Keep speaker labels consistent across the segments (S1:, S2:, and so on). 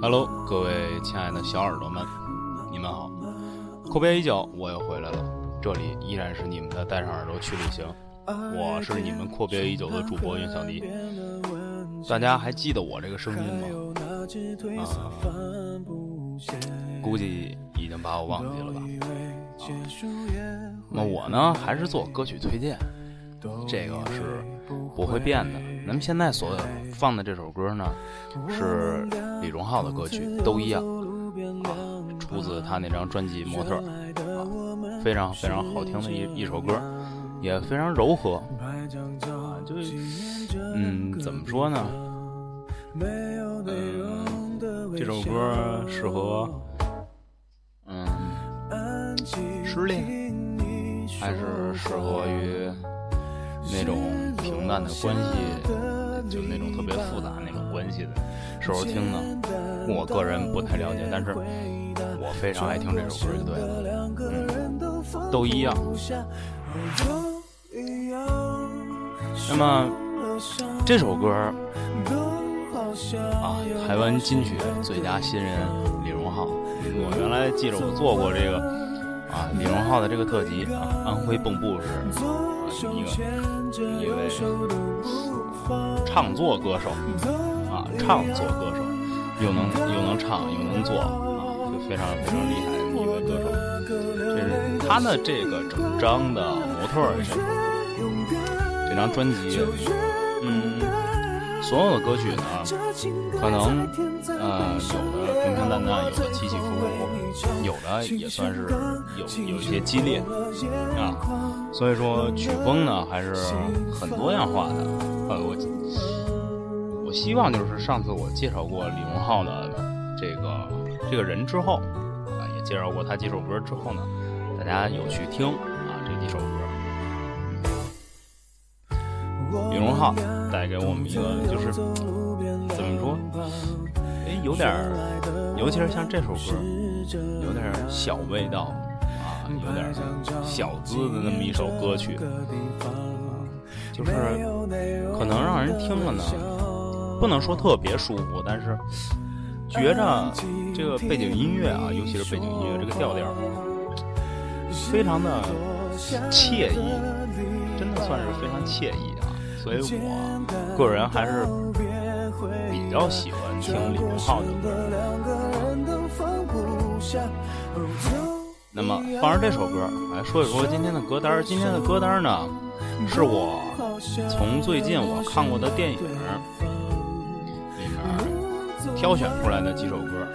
S1: Hello，各位亲爱的小耳朵们，你们好！阔别已久，我又回来了。这里依然是你们的带上耳朵去旅行，我是你们阔别已久的主播云小迪。大家还记得我这个声音吗？啊，估计已经把我忘记了吧。啊，那我呢，还是做歌曲推荐，这个是不会变的。咱们现在所放的这首歌呢，是李荣浩的歌曲，都一样啊，出自他那张专辑《模特》啊，非常非常好听的一一首歌，也非常柔和啊，就嗯，怎么说呢？嗯，这首歌适合嗯失恋，还是适合于？那种平淡的关系，就那种特别复杂那种关系的时候听呢，我个人不太了解，但是我非常爱听这首歌就对了，嗯，都一样。那么这首歌啊，台湾金曲最佳新人李荣浩，我原来记着我做过这个啊李荣浩的这个特辑啊，安徽蚌埠是。一个一位唱作歌手啊，唱作歌手，又能又能唱又能做啊，就非常非常厉害的一位歌手。这是他的这个整张的模特儿这张专辑，所有的歌曲呢，可能呃有的平平淡淡，有的起起伏伏，有的也算是有有一些激烈啊。所以说曲风呢还是很多样化的。呃，我我希望就是上次我介绍过李荣浩的这个这个人之后，啊，也介绍过他几首歌之后呢，大家有去听啊这几首歌。李荣浩带给我们一个就是怎么说？哎，有点儿，尤其是像这首歌，有点小味道啊。有点小资的那么一首歌曲，就是可能让人听了呢，不能说特别舒服，但是觉着这个背景音乐啊，尤其是背景音乐这个调调，非常的惬意，真的算是非常惬意。所以我个人还是比较喜欢听李荣浩的歌。那么放上这首歌，来说一说今天的歌单。今天的歌单呢，是我从最近我看过的电影里面挑选出来的几首歌，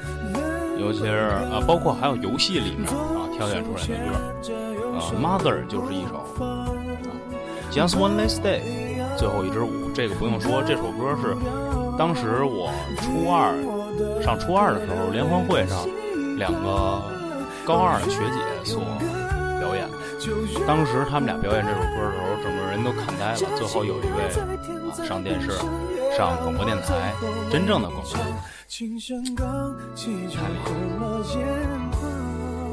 S1: 尤其是啊，包括还有游戏里面啊挑选出来的歌。呃，Mother 就是一首，Just One Last Day，最后一支舞，这个不用说，这首歌是当时我初二上初二的时候联欢会上两个。高二的学姐所表演，当时他们俩表演这首歌的时候，整个人都看呆了。最后有一位啊上电视，上广播电台，真正的广播电台，太厉害了！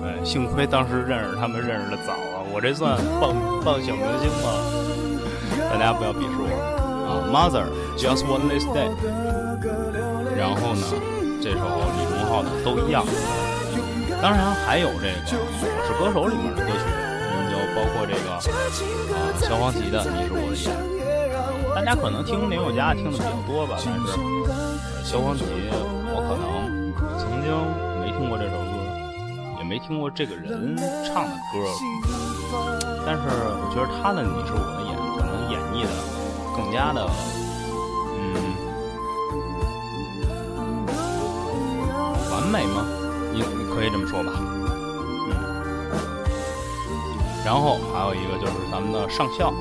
S1: 哎，幸亏当时认识他们认识的早啊，我这算傍傍小明星吗？大家不要鄙视我啊！Mother Just One Last Day，然后呢，这首李荣浩的都一样。当然还有这个《我是歌手》里面的歌曲，就包括这个啊萧煌奇的《你是我的眼》。大家可能听林宥嘉听的比较多吧，但是萧煌奇我可能曾经没听过这首歌，也没听过这个人唱的歌。但是我觉得他的《你是我的》家的嗯完美吗？你可以这么说吧，然后还有一个就是咱们的上校，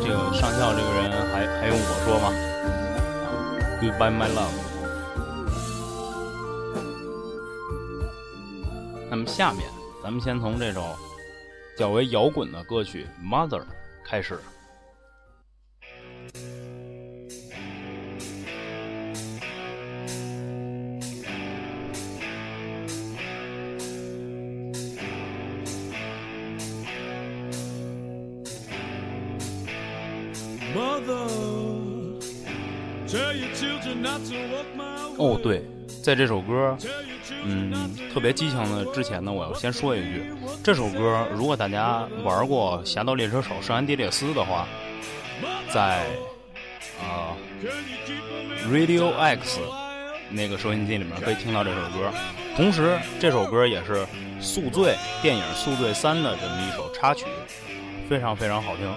S1: 这个上校这个人还还用我说吗？Goodbye my love。那么下面咱们先从这首较为摇滚的歌曲《Mother》开始。
S2: 在这首歌，嗯，特别激情的之前呢，我要先说一句，这首歌如果大家玩过《侠盗猎车手：圣安地列斯》的话，在啊 Radio X 那个收音机里面可以听到这首歌，同时这首歌也是《宿醉》电影《宿醉三》的这么一首插曲，非常非常好听。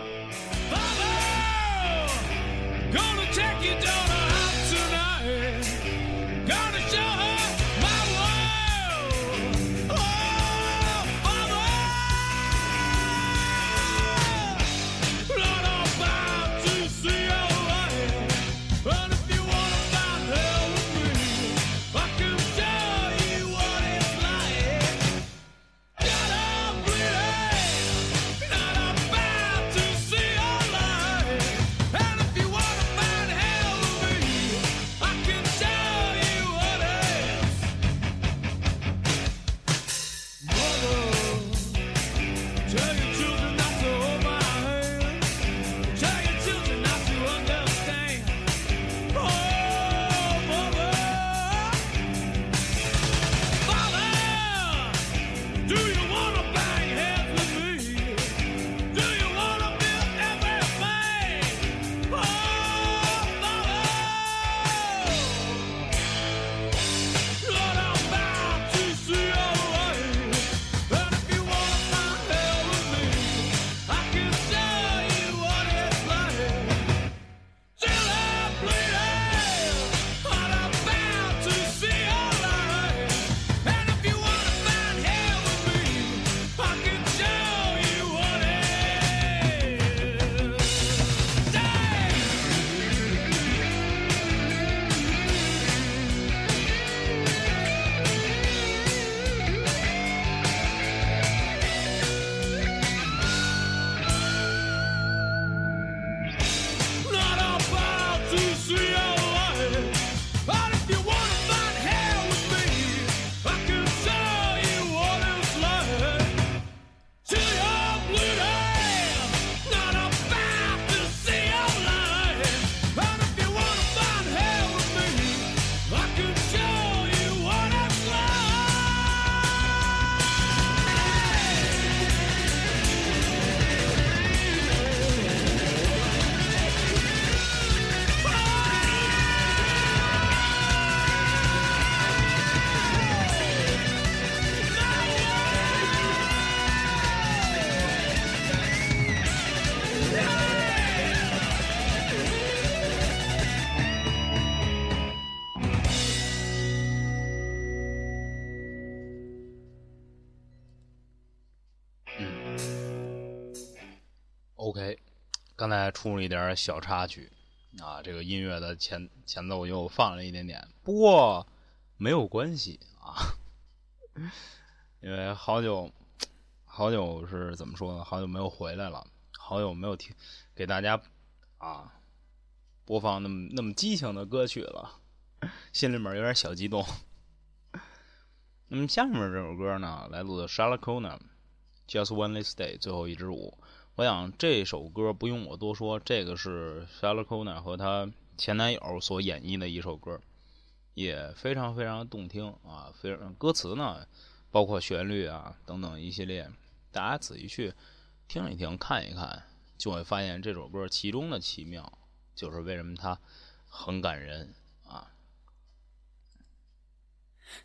S2: OK，刚才出了一点小插曲啊，这个音乐的前前奏又放了一点点，不过没有关系啊，因为好久好久是怎么说呢？好久没有回来了，好久没有听给大家啊播放那么那么激情的歌曲了，心里面有点小激动。那么下面这首歌呢，来自 Shalakona，《Just One Last Day》最后一支舞。我想这首歌不用我多说，这个是 s h a l a k o n a 和她前男友所演绎的一首歌，也非常非常动听啊！非常歌词呢，包括旋律啊等等一系列，大家仔细去听一听、看一看，就会发现这首歌其中的奇妙，就是为什么它很感人啊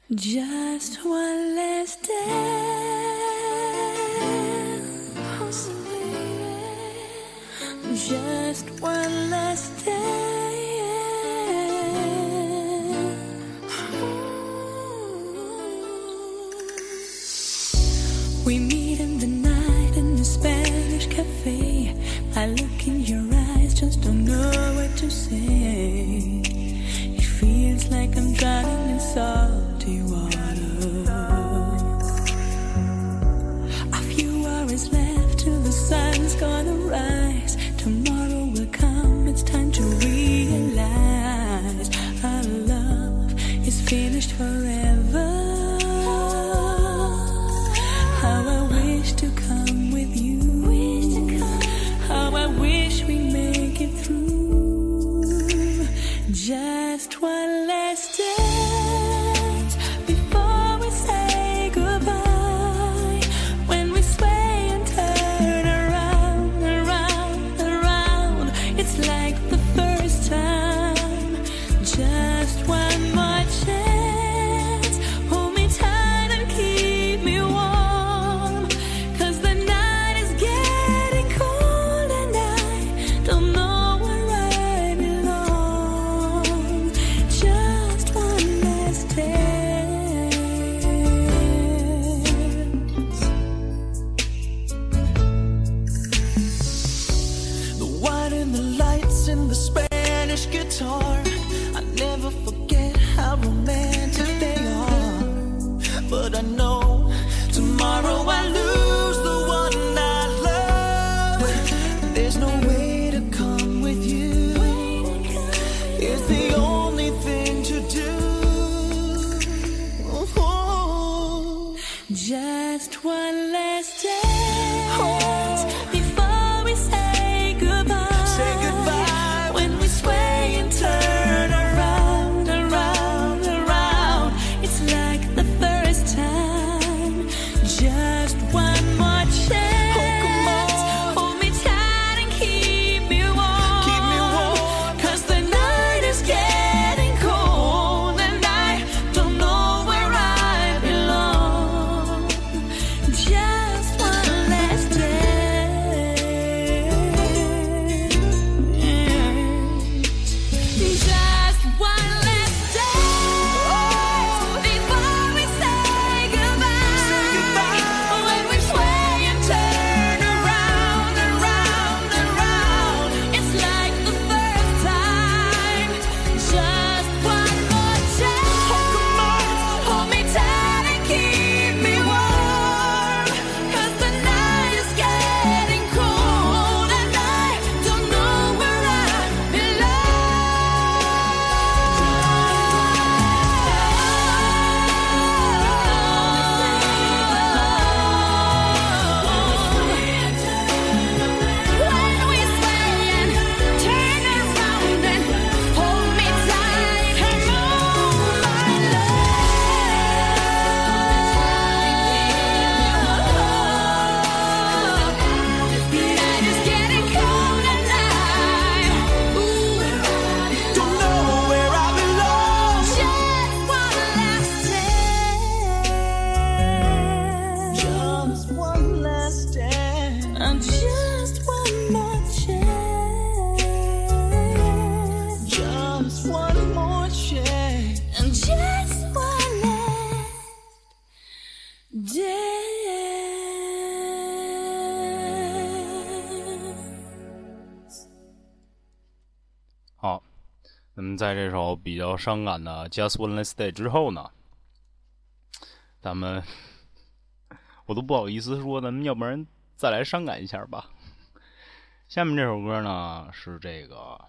S2: ！Just one last day. Just one last day. We meet in the night in the Spanish cafe. I look in your eyes, just don't know what to say. It feels like I'm drowning in salty
S1: 在这首比较伤感的《Just One Last Day》之后呢，咱们我都不好意思说，咱们要不然再来伤感一下吧。下面这首歌呢是这个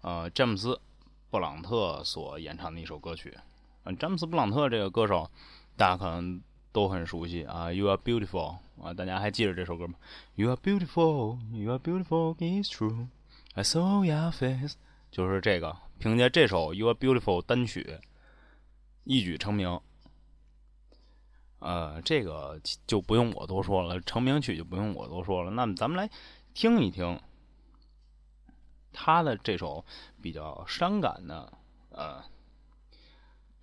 S1: 呃詹姆斯·布朗特所演唱的一首歌曲。嗯，詹姆斯·布朗特这个歌手大家可能都很熟悉啊，“You Are Beautiful” 啊，大家还记得这首歌吗？“You Are Beautiful, You Are Beautiful, It's True, I Saw Your Face。”就是这个，凭借这首《You Are Beautiful》单曲一举成名。呃，这个就不用我多说了，成名曲就不用我多说了。那么咱们来听一听他的这首比较伤感的呃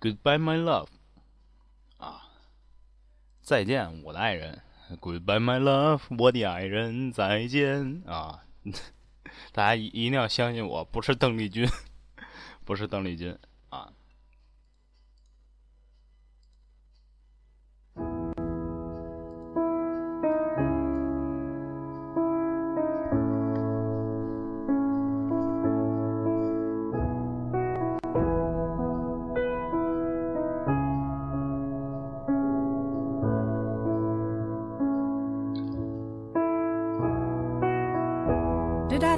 S1: 《Goodbye My Love》啊，再见我的爱人，《Goodbye My Love》，我的爱人再见啊。大家一一定要相信我，不是邓丽君，不是邓丽君啊。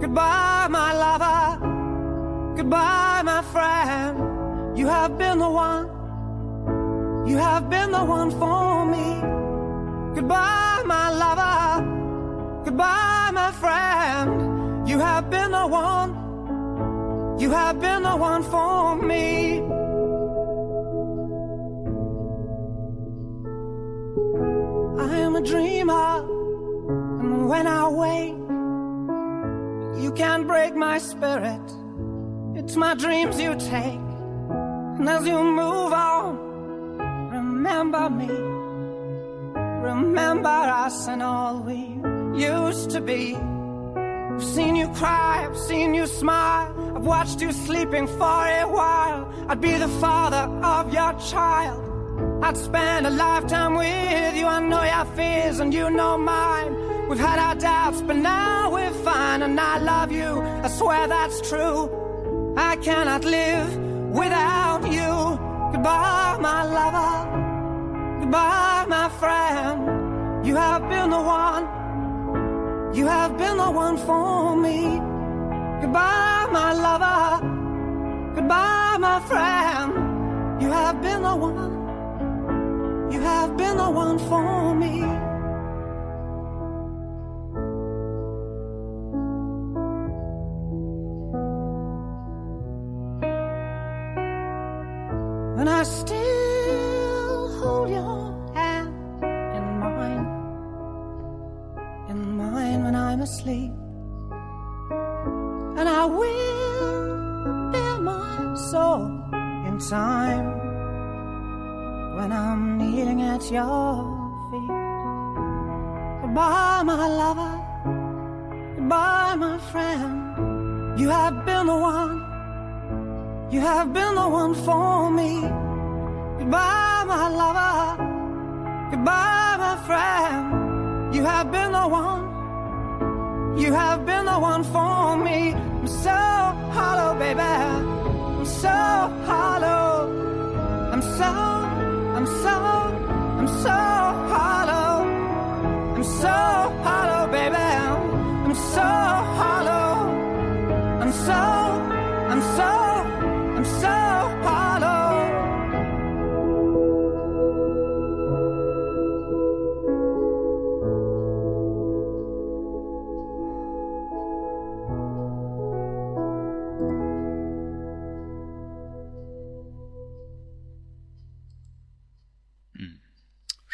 S3: Goodbye, my lover. Goodbye, my friend. You have been the one. You have been the one for me. Goodbye, my lover. Goodbye, my friend. You have been the one. You have been the one for me. I am a dreamer, and when I wake, you can't break my spirit. It's my dreams you take, and as you move on, remember me. Remember us and all we used to be. I've seen you cry, I've seen you smile, I've watched you sleeping for a while. I'd be the father of your child. I'd spend a lifetime with you. I know your fears and you know mine. We've had our doubts, but now we're fine. And I love you, I swear that's true. I cannot live without you. Goodbye, my lover. Goodbye, my friend. You have been the one. You have been the one for me. Goodbye, my lover. Goodbye, my friend. You have been the one. You have been the one for me.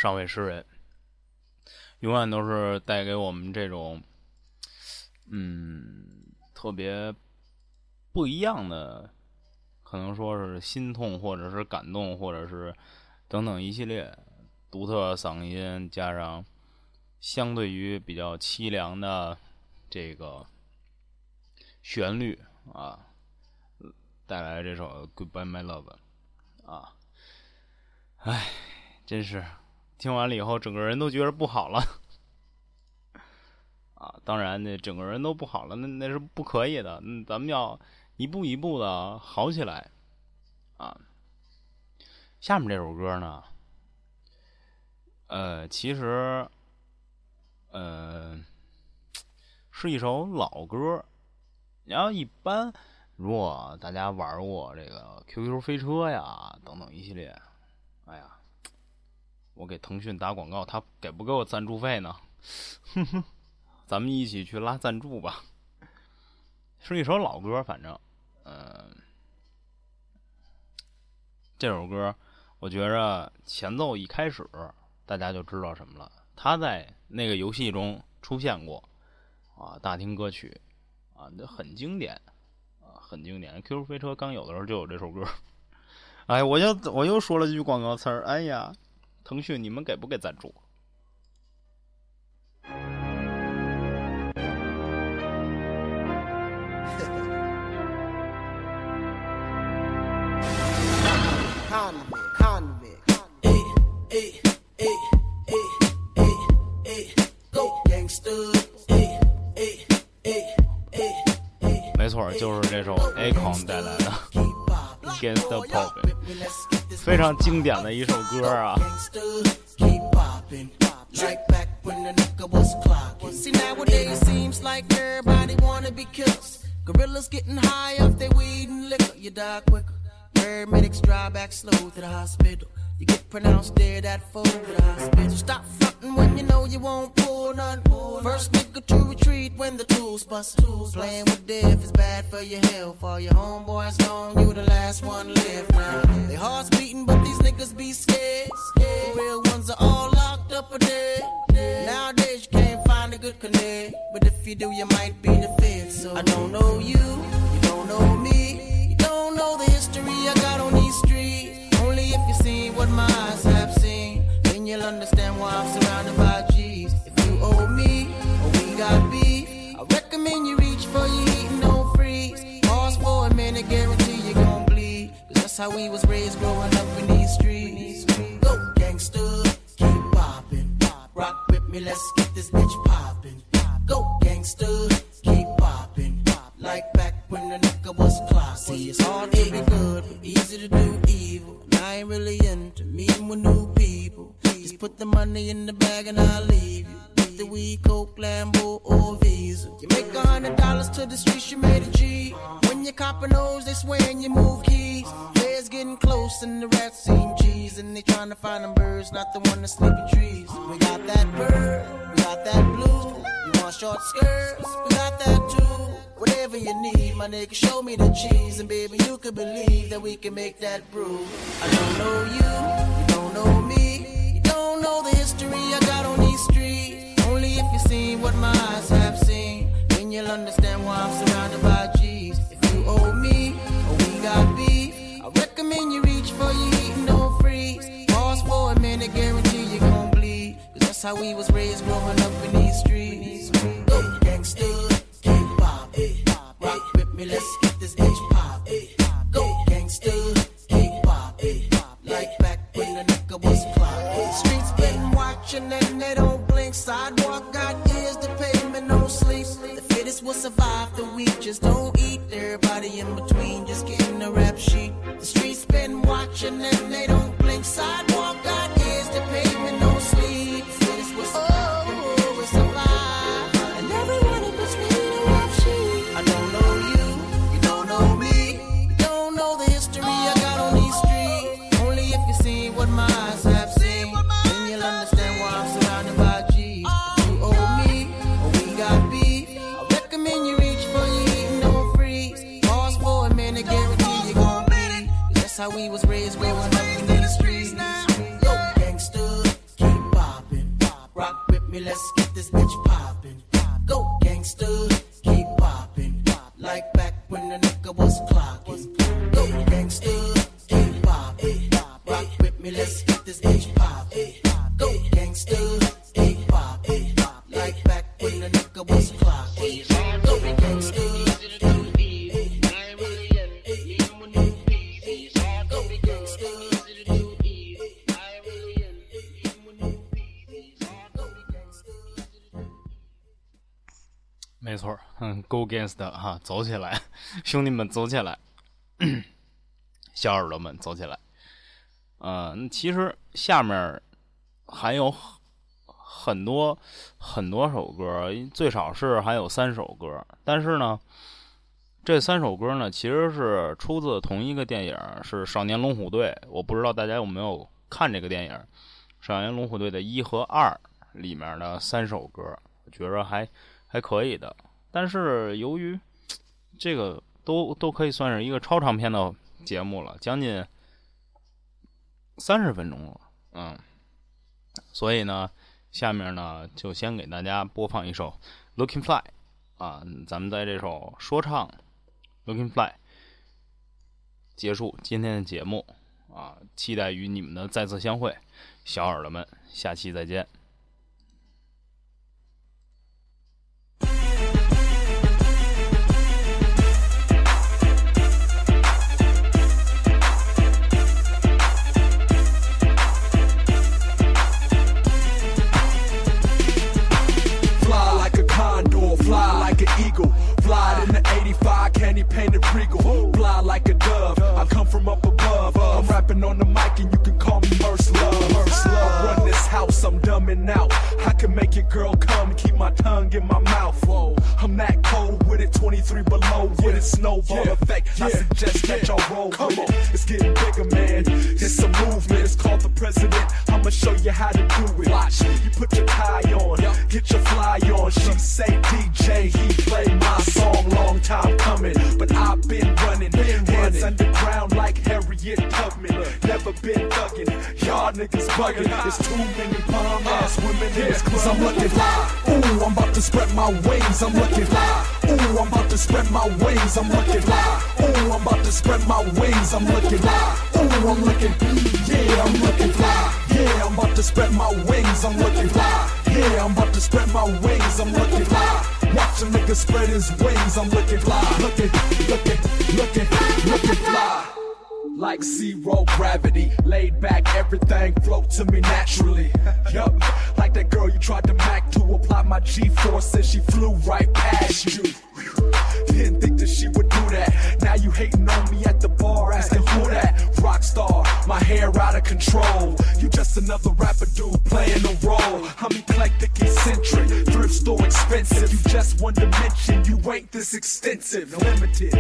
S1: 上位诗人，永远都是带给我们这种，嗯，特别不一样的，可能说是心痛，或者是感动，或者是等等一系列独特嗓音，加上相对于比较凄凉的这个旋律啊，带来这首《Goodbye My Love》啊，唉，真是。听完了以后，整个人都觉得不好了，啊，当然那，整个人都不好了，那那是不可以的。嗯，咱们要一步一步的好起来，啊。下面这首歌呢，呃，其实，呃，是一首老歌。然后一般，如果大家玩过这个 QQ 飞车呀等等一系列，哎呀。我给腾讯打广告，他给不给我赞助费呢？哼哼，咱们一起去拉赞助吧。是一首老歌，反正，嗯，这首歌我觉着前奏一开始大家就知道什么了。他在那个游戏中出现过啊，大厅歌曲啊，那很经典啊，很经典。QQ 飞车刚有的时候就有这首歌。哎，我又我又说了句广告词儿，哎呀。腾讯，你们给不给赞助？
S4: 没错，就是这首 Akon 带来的《Against the Pop》，非常经典的一首歌啊。See nowadays seems like everybody wanna be killers. Gorillas getting high off their weed and liquor. You die quicker. Paramedics drive back slow to the hospital. You get pronounced dead at four to the hospital. Stop frontin' when you know you won't pull none. First nigga to retreat when the tools bust. Tools Playing with death is bad for your health. All your homeboys gone, you the last one left now. Their hearts beating, but these niggas be scared. The real ones are all locked up or dead. Nowadays you can't find a good connect. But if you do, you might be the fifth. So I don't know you, you don't know me. You don't know the history I got on these streets. Only if you see what my eyes have seen. Then you'll understand why I'm surrounded by Recommend you reach for your heat and don't freeze. Pause for a minute, guarantee you're bleed. Cause that's how we was raised growing up in these streets. Go gangster, keep poppin'. Rock with me, let's get this bitch poppin'. Go gangster, keep poppin'. Like back when the nigga was classy. It's hard to be good, easy to do evil. And I ain't really into meeting with new people. Just put the money in the bag and I'll leave you. The weed, coke, Lambo, or Visa. You make a hundred dollars to the streets, you made a G. When you copping those, they swearing you move keys. Feds getting close and the rats seem G's. And they trying to find them birds, not the one that sleep in trees. We got that bird, we got that blue. You want short skirts, we got that too. Whatever you need, my nigga, show me the cheese. And baby, you can believe that we can make that brew. I don't know you, you don't know me. You don't know the history I got seen what my eyes have seen. Then you'll understand why I'm surrounded by G's. If you owe me, or we got beef, I recommend you reach for your heat and don't freeze. Pause for a minute, guarantee you gon' bleed. Cause that's how we was raised growing up in these streets. Go gangster, keep poppin'. Eh. Rock with me, let's get this bitch poppin'. Go gangster, 哈，走起来，兄弟们走起来，小耳朵们走起来。嗯，其实下面还有很多很多首歌，最少是还有三首歌。但是呢，这三首歌呢，其实是出自同一个电影，是《少年龙虎队》。我不知道大家有没有看这个电影，《少年龙虎队》的一和二里面的三首歌，觉着还还可以的。但是由于这个都都可以算是一个超长篇的节目了，将近三十分钟了，嗯，所以呢，下面呢就先给大家播放一首《Looking Fly》啊，咱们在这首说唱《Looking Fly》结束今天的节目啊，期待与你们的再次相会，小耳朵们，下期再见。
S5: 85, painted regal. Fly like a dove, I come from up above. I'm rapping on the mic and you can call me Merce Love. Merce Love. Run this house, I'm dumbing out. I can make your girl come, keep my tongue in my mouth. Whoa, I'm that cold with it, 23 below with it, snowball effect. I suggest that y'all roll Come on, It's getting bigger, man. It's a movement, it's called the president. I'ma show you how to do it. Watch, you put your tie on, get your fly on. She say DJ, he play my song, long time coming. But I've been running, been hands underground like Harriet Tubman. Never been thugging, y'all niggas bugging. It's too many bomb uh, ass women in this club. I'm looking fly. Ooh, I'm about to spread my wings. I'm looking fly. Ooh, I'm about to spread my wings. I'm looking fly. Ooh, I'm about to spread my wings. I'm looking fly. Ooh, I'm looking. Yeah, I'm looking fly. Yeah, I'm about to spread my wings. I'm looking fly. Yeah, I'm about to spread my wings. I'm looking fly. Watch a nigga spread his wings. I'm looking fly. Looking, looking, looking, looking fly like zero gravity. Laid back, everything float to me naturally. yup, like that girl you tried to mac to apply my G force, and she flew right past you. Didn't think that she would do that. Now you hating on me at the bar, asking who that Rock star, My hair out of control. You just another rapper dude playing a role. I'm eclectic, eccentric, thrift store expensive. You just one dimension, you ain't this extensive, limited.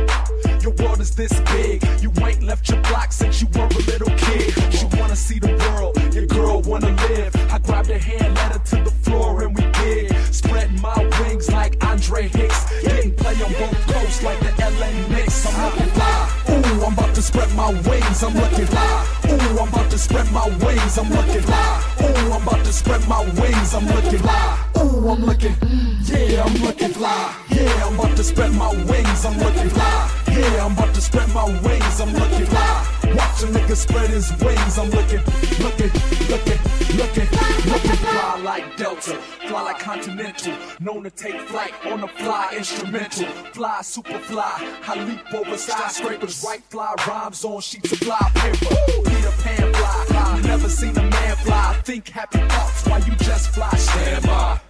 S5: Your world is this big, you ain't left your block since you were a little kid. You wanna see the world, your girl wanna live. I grabbed her hand, led her to the floor, and we did. Spreading my wings like Andre Hicks. Getting play on both coasts like the LA Knicks. I'm looking fly. Ooh, I'm about to spread my wings. I'm looking fly. Ooh, I'm about to spread my wings. I'm looking fly. Ooh, I'm about to spread my wings. I'm looking fly. Ooh, I'm looking. Yeah, I'm looking fly. Yeah, I'm about to spread my wings. I'm looking fly. Yeah, I'm about to spread my wings. I'm looking fly. Watch a nigga spread his wings. I'm looking, looking, looking, looking, looking fly like Delta, fly like Continental. Known to take flight on a fly instrumental. Fly, super fly. I leap over skyscrapers. Write fly rhymes on sheets of fly paper. Peter Pan fly. Never seen a man fly. Think happy thoughts while you just fly. Stand by.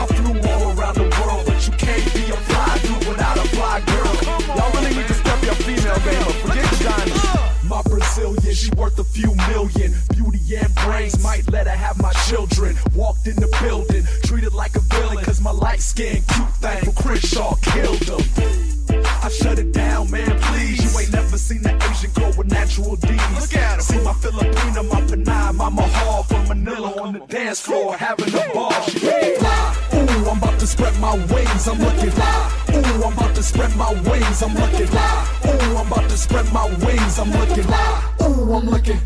S5: I flew all around the world, but you can't be a fly dude without a fly girl. Y'all really need to step your female game up. Forget diamonds. My Brazilian, she worth a few million. Beauty and brains might let her have my children. Walked in the building, treated like a villain, cause my light skin cute thing from Crenshaw killed him. I shut it down, man, please. You ain't never seen an Asian girl with natural D's. Look at her. See my Filipina, my Panay, my Mahal from Manila on the dance floor having a spread my wings. I'm looking fly. Ooh, I'm about to spread my wings. I'm looking fly. Ooh, I'm about to spread my wings. I'm looking fly. Ooh, I'm looking.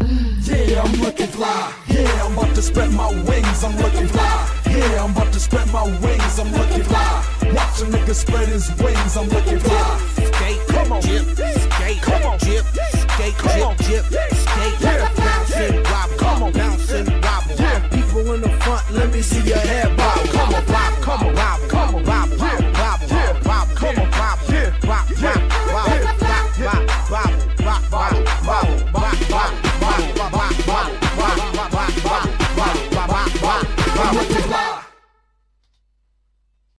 S5: Yeah, I'm looking fly. Yeah, I'm about to spread my wings. I'm looking fly. Yeah, I'm about to spread my wings. I'm looking fly. Watch a nigga spread his wings. I'm looking fly.
S6: Skate,
S5: Come on.
S6: jip, skate,
S5: Come on.
S6: jip, skate,
S5: Come on.
S6: jip, skate,
S5: Yeah.
S6: bounce and wobble,
S5: Come on.
S6: bounce and wobble.
S5: Yeah.
S6: People in the front, let me see you